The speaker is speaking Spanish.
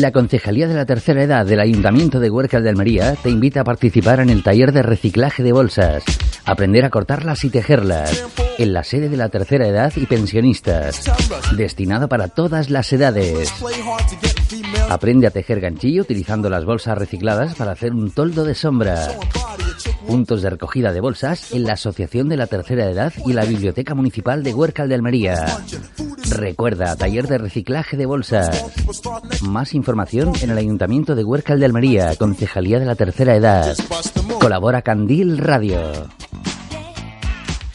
La Concejalía de la Tercera Edad del Ayuntamiento de Huércal de Almería te invita a participar en el taller de reciclaje de bolsas, aprender a cortarlas y tejerlas, en la sede de la Tercera Edad y pensionistas, destinado para todas las edades. Aprende a tejer ganchillo utilizando las bolsas recicladas para hacer un toldo de sombra. Puntos de recogida de bolsas en la Asociación de la Tercera Edad y la Biblioteca Municipal de Huércal de Almería. Recuerda, taller de reciclaje de bolsas. Más información en el Ayuntamiento de Huércal de Almería, Concejalía de la Tercera Edad. Colabora Candil Radio.